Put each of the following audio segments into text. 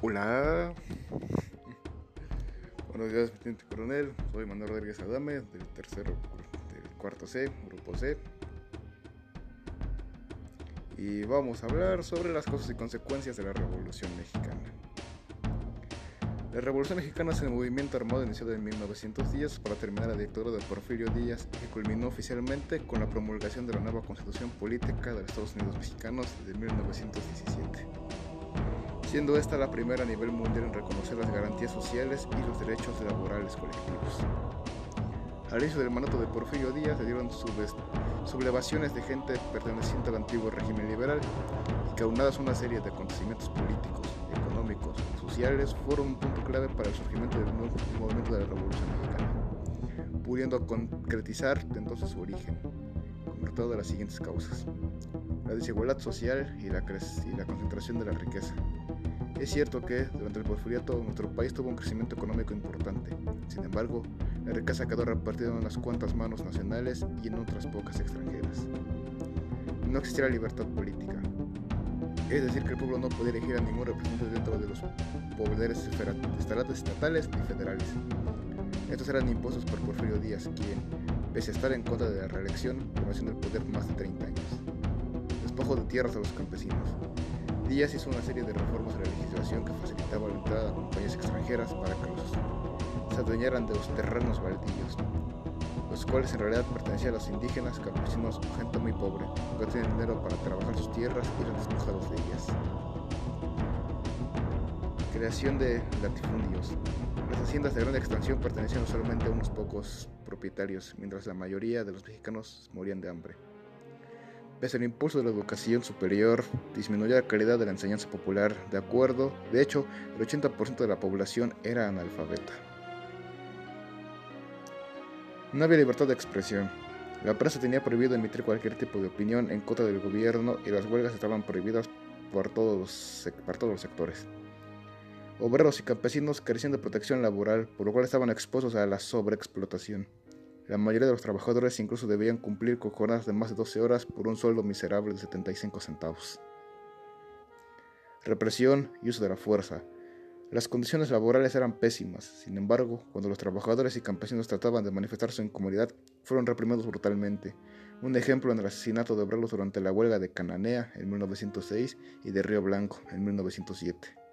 Hola. Buenos días, teniente coronel. Soy Manuel Rodríguez Adame, del tercero, del cuarto C, grupo C. Y vamos a hablar sobre las causas y consecuencias de la Revolución Mexicana. La Revolución Mexicana es el movimiento armado iniciado en 1910 para terminar la dictadura de Porfirio Díaz que culminó oficialmente con la promulgación de la nueva Constitución Política de los Estados Unidos Mexicanos de 1917 siendo esta la primera a nivel mundial en reconocer las garantías sociales y los derechos laborales colectivos. Al inicio del mandato de Porfirio Díaz se dieron sublevaciones de gente perteneciente al antiguo régimen liberal y que aunadas una serie de acontecimientos políticos, económicos y sociales fueron un punto clave para el surgimiento del movimiento de la Revolución Mexicana, pudiendo concretizar entonces su origen, convertido de las siguientes causas. La desigualdad social y la, y la concentración de la riqueza, es cierto que durante el porfiriato nuestro país tuvo un crecimiento económico importante. Sin embargo, la riqueza quedó repartida en unas cuantas manos nacionales y en otras pocas extranjeras. No existía libertad política. Es decir, que el pueblo no podía elegir a ningún representante dentro de los poderes estatales y federales. Estos eran impuestos por Porfirio Díaz, quien, pese a estar en contra de la reelección, permaneció en el poder más de 30 años. De tierras a los campesinos, Díaz hizo una serie de reformas a la legislación que facilitaba la entrada a compañías extranjeras para que los se adueñaran de los terrenos baldíos, los cuales en realidad pertenecían a los indígenas, campesinos o gente muy pobre, que no tenían dinero para trabajar sus tierras y eran despojados de ellas. Creación de latifundios. Las haciendas de gran extensión pertenecían solamente a unos pocos propietarios, mientras la mayoría de los mexicanos morían de hambre. Pese al impulso de la educación superior, disminuyó la calidad de la enseñanza popular. De acuerdo, de hecho, el 80% de la población era analfabeta. No había libertad de expresión. La prensa tenía prohibido emitir cualquier tipo de opinión en contra del gobierno y las huelgas estaban prohibidas por todos los, todos los sectores. Obreros y campesinos carecían de protección laboral, por lo cual estaban expuestos a la sobreexplotación. La mayoría de los trabajadores incluso debían cumplir con jornadas de más de 12 horas por un sueldo miserable de 75 centavos. Represión y uso de la fuerza. Las condiciones laborales eran pésimas, sin embargo, cuando los trabajadores y campesinos trataban de manifestar su incomodidad, fueron reprimidos brutalmente. Un ejemplo en el asesinato de obreros durante la huelga de Cananea en 1906 y de Río Blanco en 1907.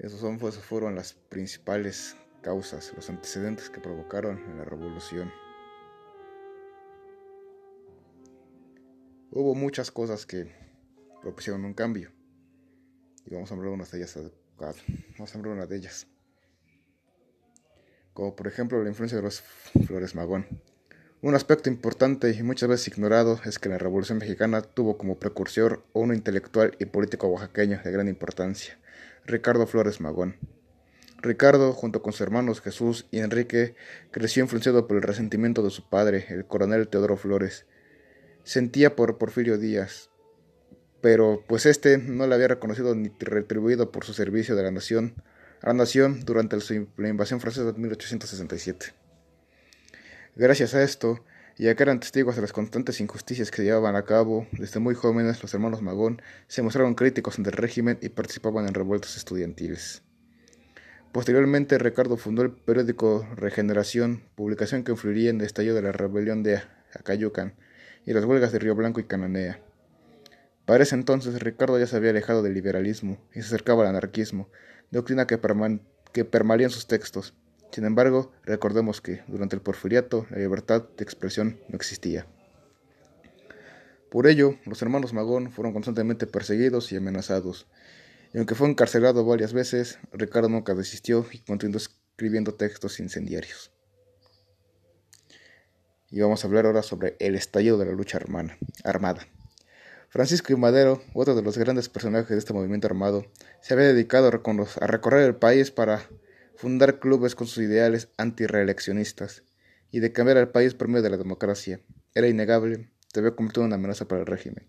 Esas son, pues, fueron las principales causas, los antecedentes que provocaron la revolución. Hubo muchas cosas que propusieron un cambio. Y vamos a hablar de de ellas. Vamos a hablar una de ellas. Como por ejemplo la influencia de los Flores Magón. Un aspecto importante y muchas veces ignorado es que la Revolución Mexicana tuvo como precursor a un intelectual y político oaxaqueño de gran importancia, Ricardo Flores Magón. Ricardo, junto con sus hermanos Jesús y Enrique, creció influenciado por el resentimiento de su padre, el coronel Teodoro Flores. Sentía por Porfirio Díaz, pero pues éste no le había reconocido ni retribuido por su servicio de la nación, a la nación durante la invasión francesa de 1867. Gracias a esto, ya que eran testigos de las constantes injusticias que se llevaban a cabo, desde muy jóvenes los hermanos Magón se mostraron críticos ante el régimen y participaban en revueltas estudiantiles. Posteriormente, Ricardo fundó el periódico Regeneración, publicación que influiría en el estallido de la rebelión de Acayucan y las huelgas de Río Blanco y Cananea. Para ese entonces, Ricardo ya se había alejado del liberalismo y se acercaba al anarquismo, doctrina que, que permanecía en sus textos. Sin embargo, recordemos que, durante el porfiriato, la libertad de expresión no existía. Por ello, los hermanos Magón fueron constantemente perseguidos y amenazados, y aunque fue encarcelado varias veces, Ricardo nunca desistió y continuó escribiendo textos incendiarios. Y vamos a hablar ahora sobre el estallido de la lucha armada. Francisco I. Madero, otro de los grandes personajes de este movimiento armado, se había dedicado a recorrer el país para fundar clubes con sus ideales antireeleccionistas y de cambiar al país por medio de la democracia. Era innegable, se había convertido en una amenaza para el régimen.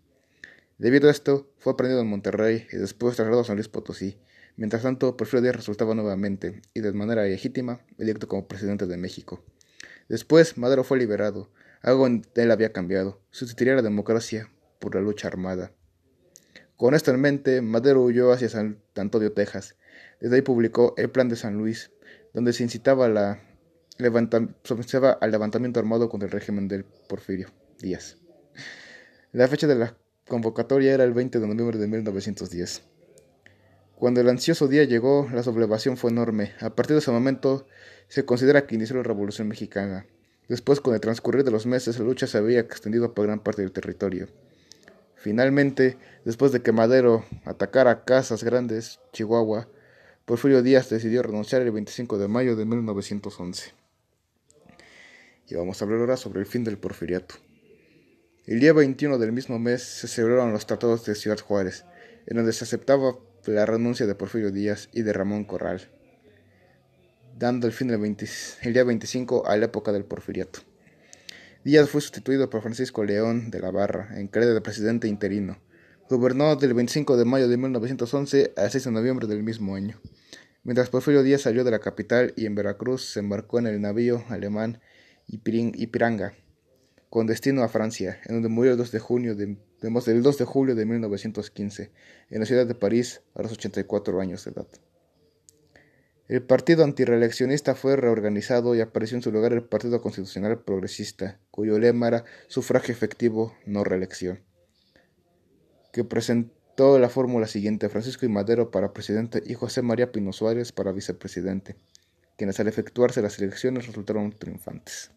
Debido a esto, fue aprendido en Monterrey y después trasladado a San Luis Potosí. Mientras tanto, Porfirio Díaz resultaba nuevamente, y de manera legítima, electo como presidente de México. Después, Madero fue liberado. Algo él había cambiado. Sustituiría la democracia por la lucha armada. Con esto en mente, Madero huyó hacia San Antonio, Texas. Desde ahí publicó El Plan de San Luis, donde se incitaba la al levantamiento armado contra el régimen del Porfirio Díaz. La fecha de la convocatoria era el 20 de noviembre de 1910. Cuando el ansioso día llegó, la sublevación fue enorme. A partir de ese momento, se considera que inició la Revolución Mexicana. Después, con el transcurrir de los meses, la lucha se había extendido por gran parte del territorio. Finalmente, después de que Madero atacara Casas Grandes, Chihuahua, Porfirio Díaz decidió renunciar el 25 de mayo de 1911. Y vamos a hablar ahora sobre el fin del porfiriato. El día 21 del mismo mes se celebraron los tratados de Ciudad Juárez, en donde se aceptaba la renuncia de Porfirio Díaz y de Ramón Corral, dando el fin el día 25 a la época del porfiriato. Díaz fue sustituido por Francisco León de la Barra, en calidad de presidente interino. Gobernó del 25 de mayo de 1911 al 6 de noviembre del mismo año. Mientras Porfirio Díaz salió de la capital y en Veracruz se embarcó en el navío alemán Ipiranga, con destino a Francia, en donde murió el 2 de, junio de, el 2 de julio de 1915, en la ciudad de París, a los 84 años de edad. El partido antireeleccionista fue reorganizado y apareció en su lugar el Partido Constitucional Progresista, cuyo lema era sufragio efectivo, no reelección, que presentó la fórmula siguiente: Francisco y Madero para presidente y José María Pino Suárez para vicepresidente, quienes al efectuarse las elecciones resultaron triunfantes.